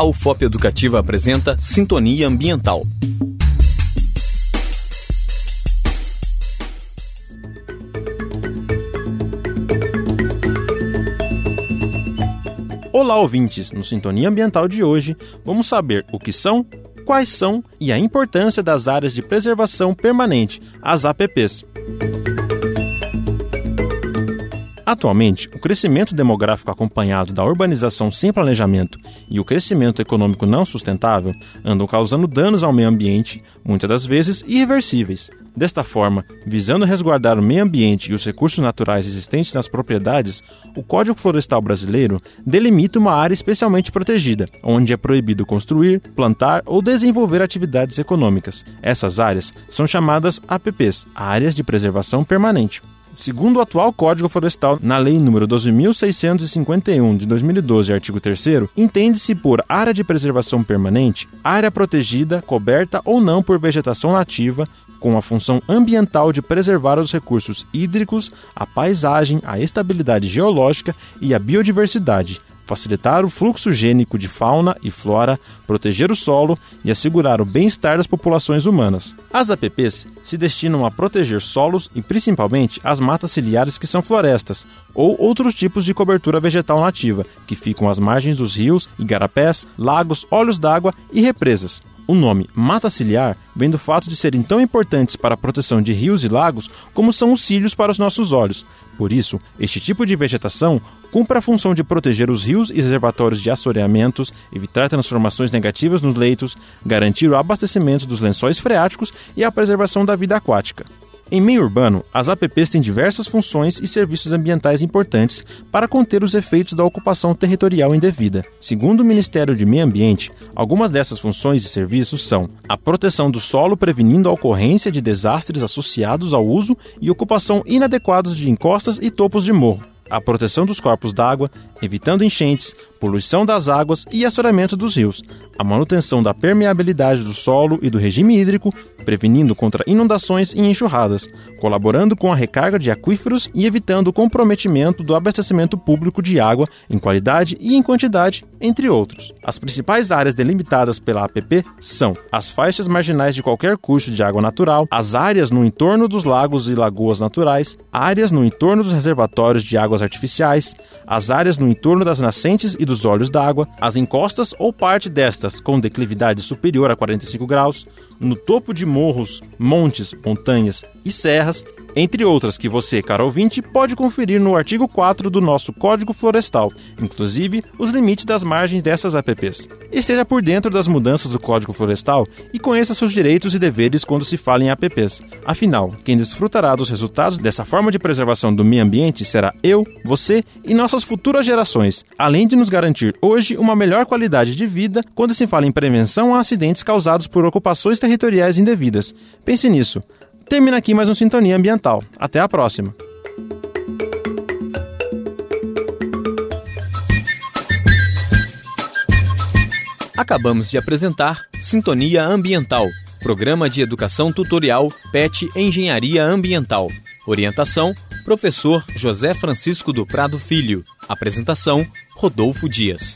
A UFOP Educativa apresenta Sintonia Ambiental. Olá, ouvintes! No Sintonia Ambiental de hoje, vamos saber o que são, quais são e a importância das áreas de preservação permanente, as APPs. Atualmente, o crescimento demográfico acompanhado da urbanização sem planejamento e o crescimento econômico não sustentável andam causando danos ao meio ambiente, muitas das vezes irreversíveis. Desta forma, visando resguardar o meio ambiente e os recursos naturais existentes nas propriedades, o Código Florestal Brasileiro delimita uma área especialmente protegida, onde é proibido construir, plantar ou desenvolver atividades econômicas. Essas áreas são chamadas APPs, Áreas de Preservação Permanente. Segundo o atual Código Florestal, na Lei nº 12.651 de 2012, artigo 3 entende-se por área de preservação permanente área protegida, coberta ou não por vegetação nativa, com a função ambiental de preservar os recursos hídricos, a paisagem, a estabilidade geológica e a biodiversidade, facilitar o fluxo gênico de fauna e flora, proteger o solo e assegurar o bem-estar das populações humanas. As APPs se destinam a proteger solos e principalmente as matas ciliares que são florestas ou outros tipos de cobertura vegetal nativa que ficam às margens dos rios, igarapés, lagos, olhos d'água e represas. O nome mata ciliar vem do fato de serem tão importantes para a proteção de rios e lagos como são os cílios para os nossos olhos. Por isso, este tipo de vegetação cumpre a função de proteger os rios e reservatórios de assoreamentos, evitar transformações negativas nos leitos, garantir o abastecimento dos lençóis freáticos e a preservação da vida aquática. Em meio urbano, as APPs têm diversas funções e serviços ambientais importantes para conter os efeitos da ocupação territorial indevida. Segundo o Ministério de Meio Ambiente, algumas dessas funções e serviços são a proteção do solo prevenindo a ocorrência de desastres associados ao uso e ocupação inadequados de encostas e topos de morro, a proteção dos corpos d'água, evitando enchentes, poluição das águas e assoreamento dos rios, a manutenção da permeabilidade do solo e do regime hídrico, prevenindo contra inundações e enxurradas, colaborando com a recarga de aquíferos e evitando o comprometimento do abastecimento público de água em qualidade e em quantidade, entre outros. As principais áreas delimitadas pela APP são as faixas marginais de qualquer curso de água natural, as áreas no entorno dos lagos e lagoas naturais, áreas no entorno dos reservatórios de águas artificiais, as áreas no entorno das nascentes e dos olhos d'água, as encostas ou parte destas com declividade superior a 45 graus, no topo de morros, montes, montanhas e serras entre outras que você, caro ouvinte, pode conferir no artigo 4 do nosso Código Florestal, inclusive os limites das margens dessas APPs. Esteja por dentro das mudanças do Código Florestal e conheça seus direitos e deveres quando se fala em APPs. Afinal, quem desfrutará dos resultados dessa forma de preservação do meio ambiente será eu, você e nossas futuras gerações, além de nos garantir hoje uma melhor qualidade de vida quando se fala em prevenção a acidentes causados por ocupações territoriais indevidas. Pense nisso. Termina aqui mais um Sintonia Ambiental. Até a próxima. Acabamos de apresentar Sintonia Ambiental, programa de educação tutorial PET Engenharia Ambiental. Orientação: Professor José Francisco do Prado Filho. Apresentação: Rodolfo Dias.